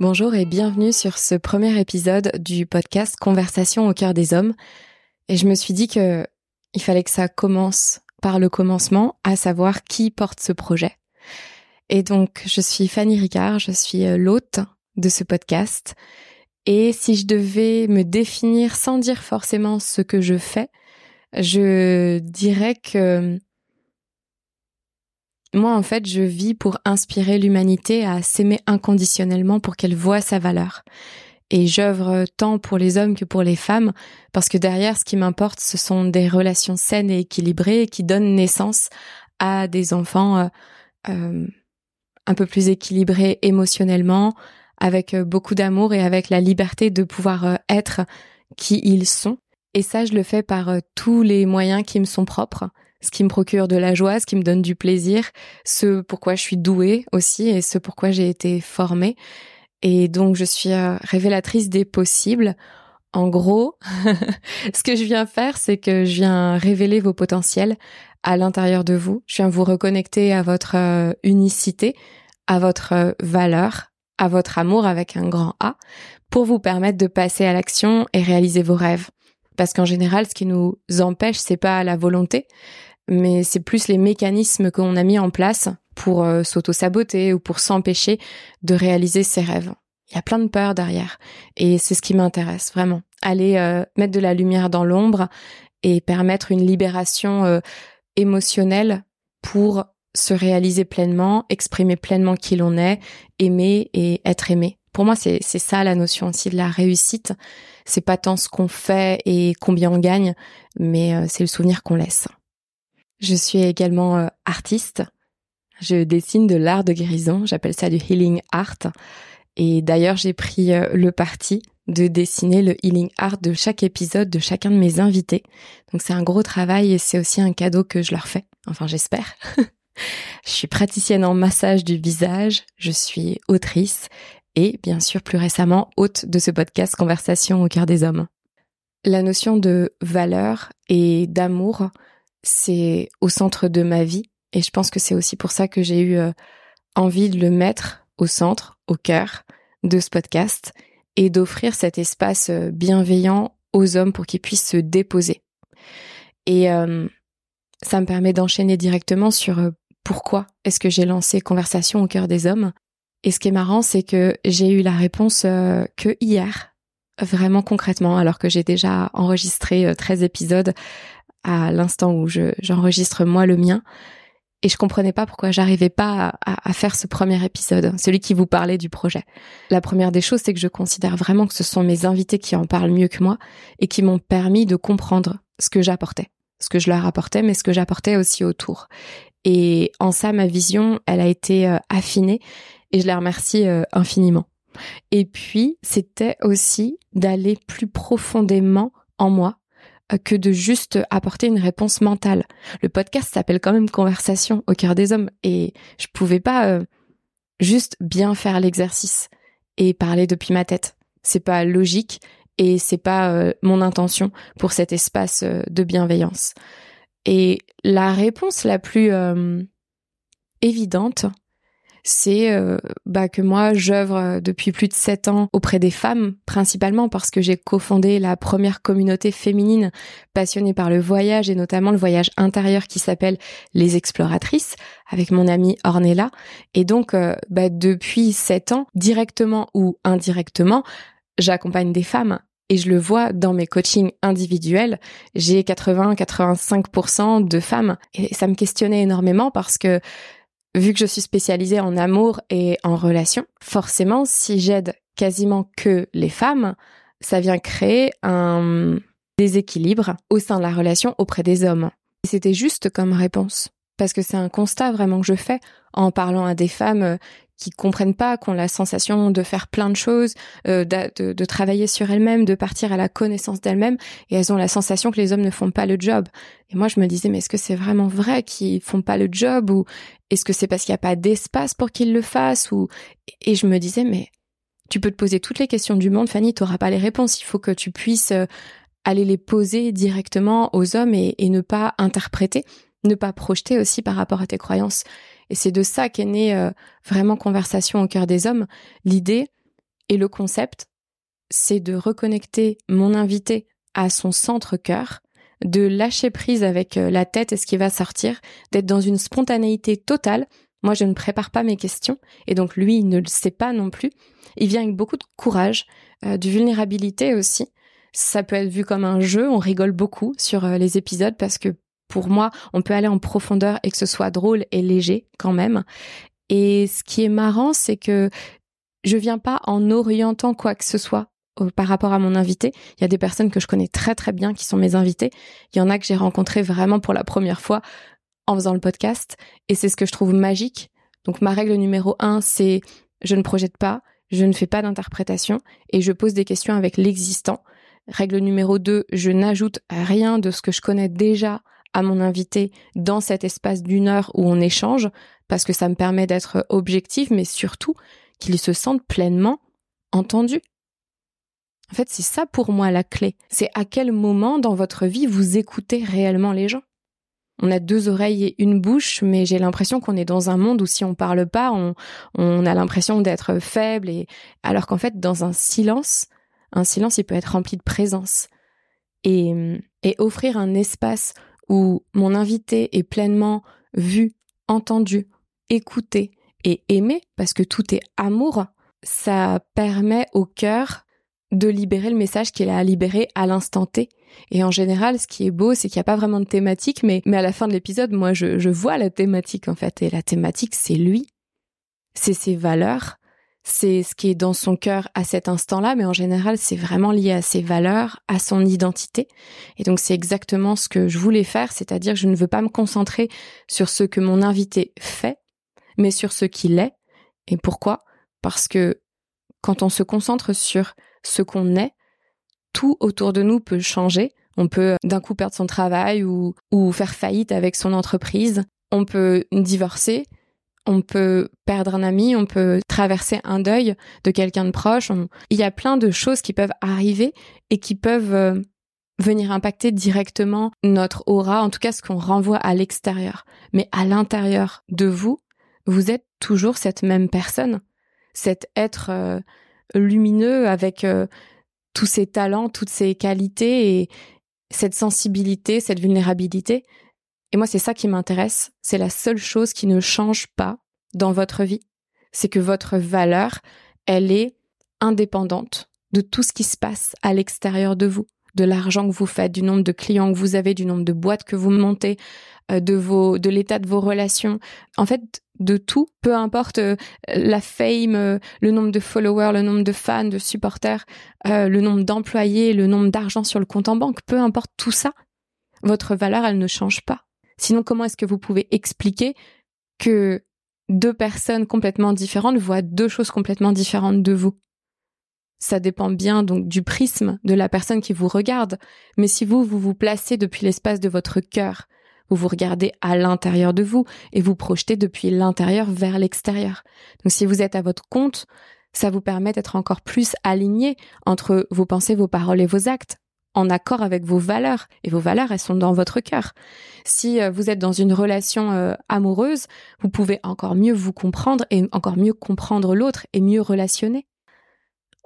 Bonjour et bienvenue sur ce premier épisode du podcast Conversation au cœur des hommes. Et je me suis dit que il fallait que ça commence par le commencement, à savoir qui porte ce projet. Et donc, je suis Fanny Ricard, je suis euh, l'hôte de ce podcast. Et si je devais me définir sans dire forcément ce que je fais, je dirais que moi, en fait, je vis pour inspirer l'humanité à s'aimer inconditionnellement pour qu'elle voie sa valeur. Et j'œuvre tant pour les hommes que pour les femmes, parce que derrière, ce qui m'importe, ce sont des relations saines et équilibrées qui donnent naissance à des enfants euh, euh, un peu plus équilibrés émotionnellement, avec euh, beaucoup d'amour et avec la liberté de pouvoir être qui ils sont. Et ça, je le fais par tous les moyens qui me sont propres ce qui me procure de la joie, ce qui me donne du plaisir, ce pourquoi je suis douée aussi et ce pourquoi j'ai été formée. Et donc je suis euh, révélatrice des possibles. En gros, ce que je viens faire, c'est que je viens révéler vos potentiels à l'intérieur de vous. Je viens vous reconnecter à votre euh, unicité, à votre euh, valeur, à votre amour avec un grand A, pour vous permettre de passer à l'action et réaliser vos rêves. Parce qu'en général, ce qui nous empêche, c'est pas la volonté, mais c'est plus les mécanismes qu'on a mis en place pour euh, s'auto-saboter ou pour s'empêcher de réaliser ses rêves. Il y a plein de peurs derrière et c'est ce qui m'intéresse vraiment. Aller euh, mettre de la lumière dans l'ombre et permettre une libération euh, émotionnelle pour se réaliser pleinement, exprimer pleinement qui l'on est, aimer et être aimé. Pour moi, c'est ça la notion aussi de la réussite. C'est pas tant ce qu'on fait et combien on gagne, mais c'est le souvenir qu'on laisse. Je suis également euh, artiste. Je dessine de l'art de guérison, j'appelle ça du healing art. Et d'ailleurs, j'ai pris euh, le parti de dessiner le healing art de chaque épisode de chacun de mes invités. Donc c'est un gros travail et c'est aussi un cadeau que je leur fais. Enfin, j'espère. je suis praticienne en massage du visage, je suis autrice et bien sûr plus récemment hôte de ce podcast Conversation au cœur des hommes. La notion de valeur et d'amour c'est au centre de ma vie. Et je pense que c'est aussi pour ça que j'ai eu euh, envie de le mettre au centre, au cœur de ce podcast et d'offrir cet espace euh, bienveillant aux hommes pour qu'ils puissent se déposer. Et euh, ça me permet d'enchaîner directement sur pourquoi est-ce que j'ai lancé Conversation au cœur des hommes. Et ce qui est marrant, c'est que j'ai eu la réponse que hier, vraiment concrètement, alors que j'ai déjà enregistré 13 épisodes à l'instant où j'enregistre moi le mien. Et je comprenais pas pourquoi j'arrivais pas à, faire ce premier épisode, celui qui vous parlait du projet. La première des choses, c'est que je considère vraiment que ce sont mes invités qui en parlent mieux que moi et qui m'ont permis de comprendre ce que j'apportais, ce que je leur apportais, mais ce que j'apportais aussi autour. Et en ça, ma vision, elle a été euh, affinée et je les remercie euh, infiniment. Et puis, c'était aussi d'aller plus profondément en moi que de juste apporter une réponse mentale. Le podcast s'appelle quand même Conversation au cœur des hommes et je pouvais pas euh, juste bien faire l'exercice et parler depuis ma tête. C'est pas logique et c'est pas euh, mon intention pour cet espace euh, de bienveillance. Et la réponse la plus évidente, c'est euh, bah, que moi j'œuvre euh, depuis plus de sept ans auprès des femmes, principalement parce que j'ai cofondé la première communauté féminine passionnée par le voyage et notamment le voyage intérieur qui s'appelle Les Exploratrices avec mon amie Ornella. Et donc euh, bah, depuis sept ans, directement ou indirectement, j'accompagne des femmes et je le vois dans mes coachings individuels, j'ai 80-85% de femmes et ça me questionnait énormément parce que vu que je suis spécialisée en amour et en relations, forcément, si j'aide quasiment que les femmes, ça vient créer un déséquilibre au sein de la relation auprès des hommes. Et c'était juste comme réponse. Parce que c'est un constat vraiment que je fais en parlant à des femmes euh, qui comprennent pas, qui ont la sensation de faire plein de choses, euh, de, de, travailler sur elles-mêmes, de partir à la connaissance d'elles-mêmes, et elles ont la sensation que les hommes ne font pas le job. Et moi, je me disais, mais est-ce que c'est vraiment vrai qu'ils font pas le job, ou est-ce que c'est parce qu'il n'y a pas d'espace pour qu'ils le fassent, ou et je me disais, mais tu peux te poser toutes les questions du monde, Fanny, tu n'auras pas les réponses. Il faut que tu puisses euh, aller les poser directement aux hommes et, et ne pas interpréter, ne pas projeter aussi par rapport à tes croyances. Et c'est de ça qu'est née euh, vraiment conversation au cœur des hommes. L'idée, Et le concept, c'est de reconnecter mon invité à son centre cœur, de lâcher prise avec euh, la tête et ce qui va sortir, d'être dans une spontanéité totale. Moi, je ne prépare pas mes questions, et donc lui, il ne le sait pas non plus. Il vient avec beaucoup de courage, euh, de vulnérabilité aussi. Ça peut être vu comme un jeu, on rigole beaucoup sur les épisodes parce que pour moi, on peut aller en profondeur et que ce soit drôle et léger quand même. Et ce qui est marrant, c'est que je viens pas en orientant quoi que ce soit par rapport à mon invité. Il y a des personnes que je connais très très bien qui sont mes invités. Il y en a que j'ai rencontrés vraiment pour la première fois en faisant le podcast. Et c'est ce que je trouve magique. Donc ma règle numéro un, c'est je ne projette pas, je ne fais pas d'interprétation et je pose des questions avec l'existant. Règle numéro deux, je n'ajoute rien de ce que je connais déjà à mon invité dans cet espace d'une heure où on échange parce que ça me permet d'être objectif, mais surtout qu'il se sente pleinement entendu. En fait, c'est ça pour moi la clé. C'est à quel moment dans votre vie vous écoutez réellement les gens? On a deux oreilles et une bouche, mais j'ai l'impression qu'on est dans un monde où si on parle pas, on, a l'impression d'être faible et, alors qu'en fait, dans un silence, un silence, il peut être rempli de présence. Et offrir un espace où mon invité est pleinement vu, entendu, écouté et aimé, parce que tout est amour, ça permet au cœur de libérer le message qu'il a à libérer à l'instant T. Et en général, ce qui est beau, c'est qu'il n'y a pas vraiment de thématique, mais, mais à la fin de l'épisode, moi, je, je vois la thématique, en fait. Et la thématique, c'est lui. C'est ses valeurs. C'est ce qui est dans son cœur à cet instant-là, mais en général, c'est vraiment lié à ses valeurs, à son identité. Et donc, c'est exactement ce que je voulais faire, c'est-à-dire je ne veux pas me concentrer sur ce que mon invité fait, mais sur ce qu'il est. Et pourquoi? Parce que quand on se concentre sur ce qu'on est, tout autour de nous peut changer. On peut d'un coup perdre son travail ou, ou faire faillite avec son entreprise. On peut divorcer. On peut perdre un ami. On peut traverser un deuil de quelqu'un de proche. Il y a plein de choses qui peuvent arriver et qui peuvent euh, venir impacter directement notre aura, en tout cas ce qu'on renvoie à l'extérieur. Mais à l'intérieur de vous, vous êtes toujours cette même personne, cet être euh, lumineux avec euh, tous ses talents, toutes ses qualités et cette sensibilité, cette vulnérabilité. Et moi, c'est ça qui m'intéresse. C'est la seule chose qui ne change pas dans votre vie. C'est que votre valeur, elle est indépendante de tout ce qui se passe à l'extérieur de vous de l'argent que vous faites, du nombre de clients que vous avez, du nombre de boîtes que vous montez, euh, de vos, de l'état de vos relations. En fait, de tout, peu importe euh, la fame, euh, le nombre de followers, le nombre de fans, de supporters, le nombre d'employés, le nombre d'argent sur le compte en banque, peu importe tout ça, votre valeur, elle ne change pas. Sinon, comment est-ce que vous pouvez expliquer que deux personnes complètement différentes voient deux choses complètement différentes de vous? Ça dépend bien donc du prisme de la personne qui vous regarde. Mais si vous, vous vous placez depuis l'espace de votre cœur, vous vous regardez à l'intérieur de vous et vous projetez depuis l'intérieur vers l'extérieur. Donc si vous êtes à votre compte, ça vous permet d'être encore plus aligné entre vos pensées, vos paroles et vos actes, en accord avec vos valeurs. Et vos valeurs, elles sont dans votre cœur. Si euh, vous êtes dans une relation euh, amoureuse, vous pouvez encore mieux vous comprendre et encore mieux comprendre l'autre et mieux relationner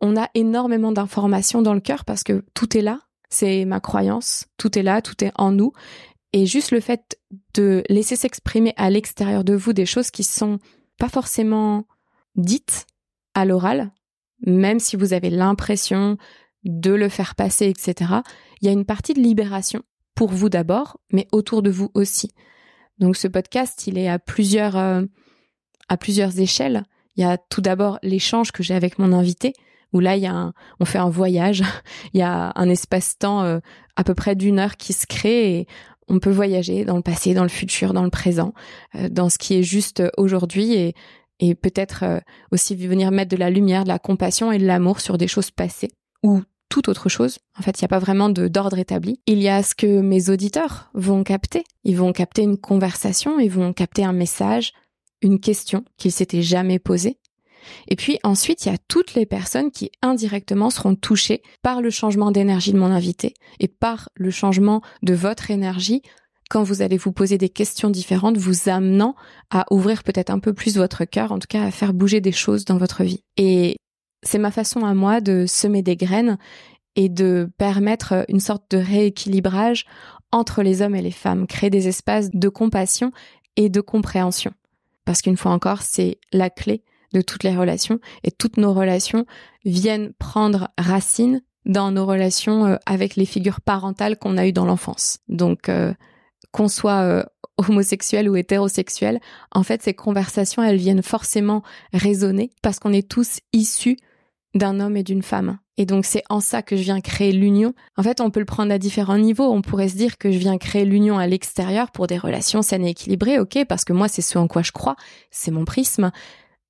on a énormément d'informations dans le cœur parce que tout est là. C'est ma croyance. Tout est là, tout est en nous. Et juste le fait de laisser s'exprimer à l'extérieur de vous des choses qui sont pas forcément dites à l'oral, même si vous avez l'impression de le faire passer, etc. Il y a une partie de libération pour vous d'abord, mais autour de vous aussi. Donc ce podcast, il est à plusieurs euh, à plusieurs échelles. Il y a tout d'abord l'échange que j'ai avec mon invité, où là, il y a on fait un voyage, il y a un espace-temps euh, à peu près d'une heure qui se crée et on peut voyager dans le passé, dans le futur, dans le présent, euh, dans ce qui est juste aujourd'hui et, et peut-être aussi venir mettre de la lumière, de la compassion et de l'amour sur des choses passées ou toute autre chose. En fait, il n'y a pas vraiment d'ordre établi. Il y a ce que mes auditeurs vont capter. Ils vont capter une conversation, ils vont capter un message, une question qu'ils s'étaient jamais posée. Et puis ensuite, il y a toutes les personnes qui indirectement seront touchées par le changement d'énergie de mon invité et par le changement de votre énergie quand vous allez vous poser des questions différentes, vous amenant à ouvrir peut-être un peu plus votre cœur, en tout cas à faire bouger des choses dans votre vie. Et c'est ma façon à moi de semer des graines et de permettre une sorte de rééquilibrage entre les hommes et les femmes, créer des espaces de compassion et de compréhension. Parce qu'une fois encore, c'est la clé de toutes les relations et toutes nos relations viennent prendre racine dans nos relations euh, avec les figures parentales qu'on a eues dans l'enfance. Donc, euh, qu'on soit euh, homosexuel ou hétérosexuel, en fait, ces conversations, elles viennent forcément résonner parce qu'on est tous issus d'un homme et d'une femme. Et donc c'est en ça que je viens créer l'union. En fait, on peut le prendre à différents niveaux. On pourrait se dire que je viens créer l'union à l'extérieur pour des relations saines et équilibrées, ok, parce que moi c'est ce en quoi je crois, c'est mon prisme.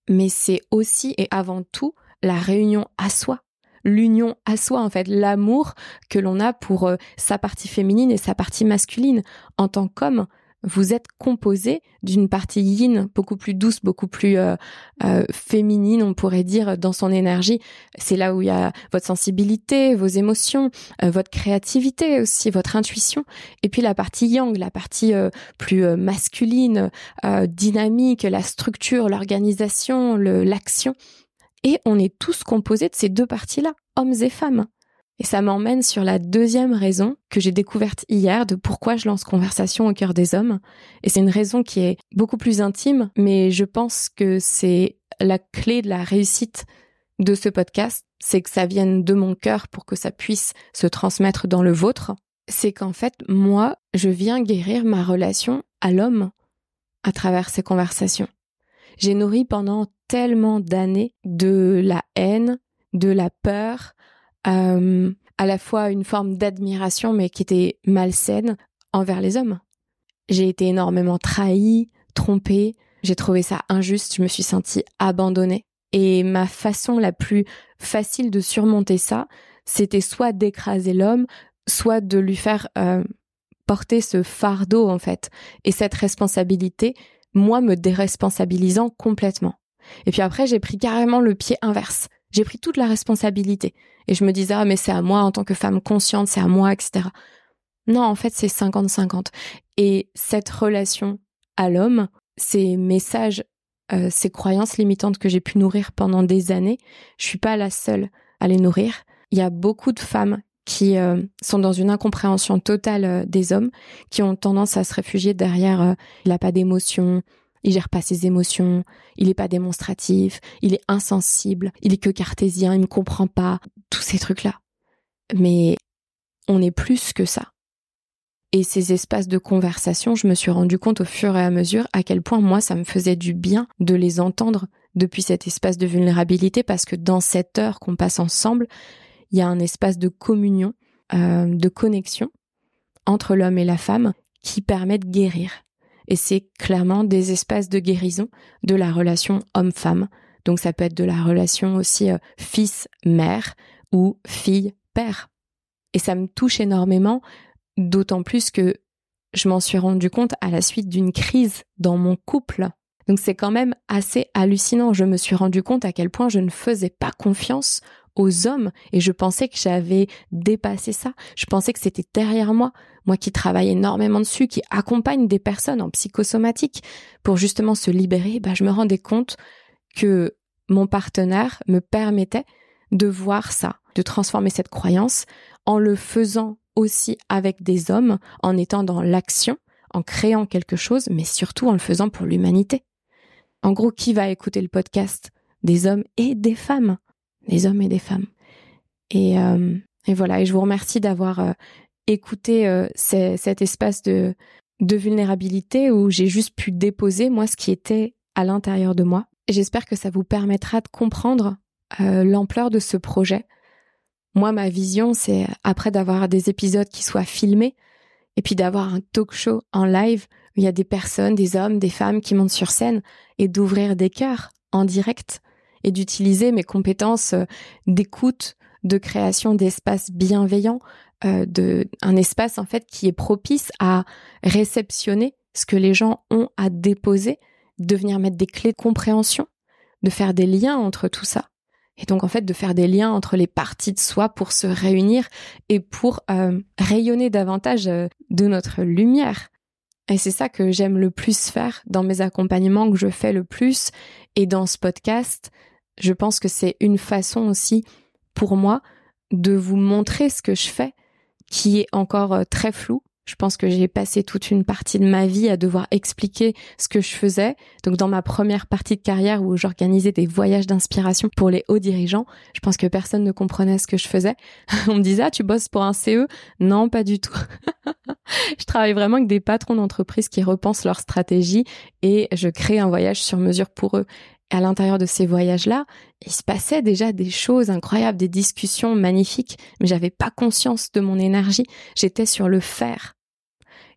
Mais c'est aussi et avant tout la réunion à soi. L'union à soi, en fait, l'amour que l'on a pour euh, sa partie féminine et sa partie masculine. En tant qu'homme, vous êtes composé d'une partie yin beaucoup plus douce, beaucoup plus euh, euh, féminine, on pourrait dire, dans son énergie. C'est là où il y a votre sensibilité, vos émotions, euh, votre créativité aussi, votre intuition. Et puis la partie yang, la partie plus masculine, dynamique, la structure, l'organisation, l'action. Et on est tous composés de ces deux parties-là, hommes et femmes. Et ça m'emmène sur la deuxième raison que j'ai découverte hier de pourquoi je lance Conversation au cœur des hommes. Et c'est une raison qui est beaucoup plus intime, mais je pense que c'est la clé de la réussite de ce podcast, c'est que ça vienne de mon cœur pour que ça puisse se transmettre dans le vôtre. C'est qu'en fait, moi, je viens guérir ma relation à l'homme à travers ces conversations. J'ai nourri pendant tellement d'années de la haine, de la peur, euh, à la fois une forme d'admiration, mais qui était malsaine envers les hommes. J'ai été énormément trahie, trompée, j'ai trouvé ça injuste, je me suis sentie abandonnée. Et ma façon la plus facile de surmonter ça, c'était soit d'écraser l'homme, soit de lui faire euh, porter ce fardeau en fait, et cette responsabilité, moi me déresponsabilisant complètement. Et puis après, j'ai pris carrément le pied inverse. J'ai pris toute la responsabilité. Et je me disais, ah, mais c'est à moi en tant que femme consciente, c'est à moi, etc. Non, en fait, c'est 50-50. Et cette relation à l'homme, ces messages, euh, ces croyances limitantes que j'ai pu nourrir pendant des années, je suis pas la seule à les nourrir. Il y a beaucoup de femmes qui euh, sont dans une incompréhension totale euh, des hommes, qui ont tendance à se réfugier derrière il n'a pas d'émotion, il gère pas ses émotions, il est pas démonstratif, il est insensible, il est que cartésien, il me comprend pas, tous ces trucs-là. Mais on est plus que ça. Et ces espaces de conversation, je me suis rendu compte au fur et à mesure à quel point moi ça me faisait du bien de les entendre depuis cet espace de vulnérabilité parce que dans cette heure qu'on passe ensemble, il y a un espace de communion, euh, de connexion entre l'homme et la femme qui permet de guérir et c'est clairement des espaces de guérison de la relation homme-femme. Donc ça peut être de la relation aussi euh, fils-mère ou fille-père. Et ça me touche énormément, d'autant plus que je m'en suis rendu compte à la suite d'une crise dans mon couple. Donc c'est quand même assez hallucinant. Je me suis rendu compte à quel point je ne faisais pas confiance aux hommes et je pensais que j'avais dépassé ça. Je pensais que c'était derrière moi, moi qui travaille énormément dessus, qui accompagne des personnes en psychosomatique pour justement se libérer, bah, je me rendais compte que mon partenaire me permettait de voir ça, de transformer cette croyance en le faisant aussi avec des hommes, en étant dans l'action, en créant quelque chose, mais surtout en le faisant pour l'humanité. En gros, qui va écouter le podcast? Des hommes et des femmes des hommes et des femmes. Et, euh, et voilà, et je vous remercie d'avoir euh, écouté euh, cet espace de, de vulnérabilité où j'ai juste pu déposer moi ce qui était à l'intérieur de moi. J'espère que ça vous permettra de comprendre l'ampleur de ce projet. Moi, ma vision, c'est après d'avoir des épisodes qui soient filmés et puis d'avoir un talk show en live où il y a des personnes, des hommes, des femmes qui montent sur scène et d'ouvrir des cœurs en direct et d'utiliser mes compétences euh, d'écoute, de création d'espaces bienveillants, euh, de un espace en fait qui est propice à réceptionner ce que les gens ont à déposer, de venir mettre des clés de compréhension, de faire des liens entre tout ça. Et donc en fait de faire des liens entre les parties de soi pour se réunir et pour euh, rayonner davantage de notre lumière. Et c'est ça que j'aime le plus faire dans mes accompagnements que je fais le plus et dans ce podcast, Je pense que c'est une façon aussi pour moi de vous montrer ce que je fais qui est encore euh, très flou je pense que j'ai passé toute une partie de ma vie à devoir expliquer ce que je faisais. Donc dans ma première partie de carrière où j'organisais des voyages d'inspiration pour les hauts dirigeants, je pense que personne ne comprenait ce que je faisais. On me disait "Ah, tu bosses pour un CE Non, pas du tout." je travaille vraiment avec des patrons d'entreprise qui repensent leur stratégie et je crée un voyage sur mesure pour eux à l'intérieur de ces voyages-là, il se passait déjà des choses incroyables, des discussions magnifiques, mais j'avais pas conscience de mon énergie. J'étais sur le faire.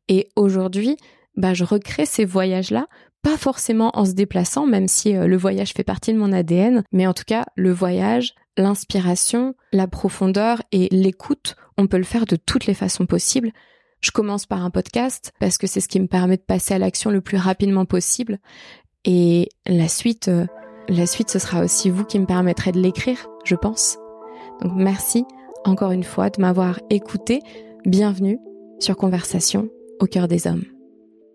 Et aujourd'hui, bah, je recrée ces voyages-là, pas forcément en se déplaçant, même si euh, le voyage fait partie de mon ADN, mais en tout cas, le voyage, l'inspiration, la profondeur et l'écoute, on peut le faire de toutes les façons possibles. Je commence par un podcast parce que c'est ce qui me permet de passer à l'action le plus rapidement possible. Et la suite, euh, la suite, ce sera aussi vous qui me permettrez de l'écrire, je pense. Donc merci encore une fois de m'avoir écouté. Bienvenue sur Conversation au cœur des hommes.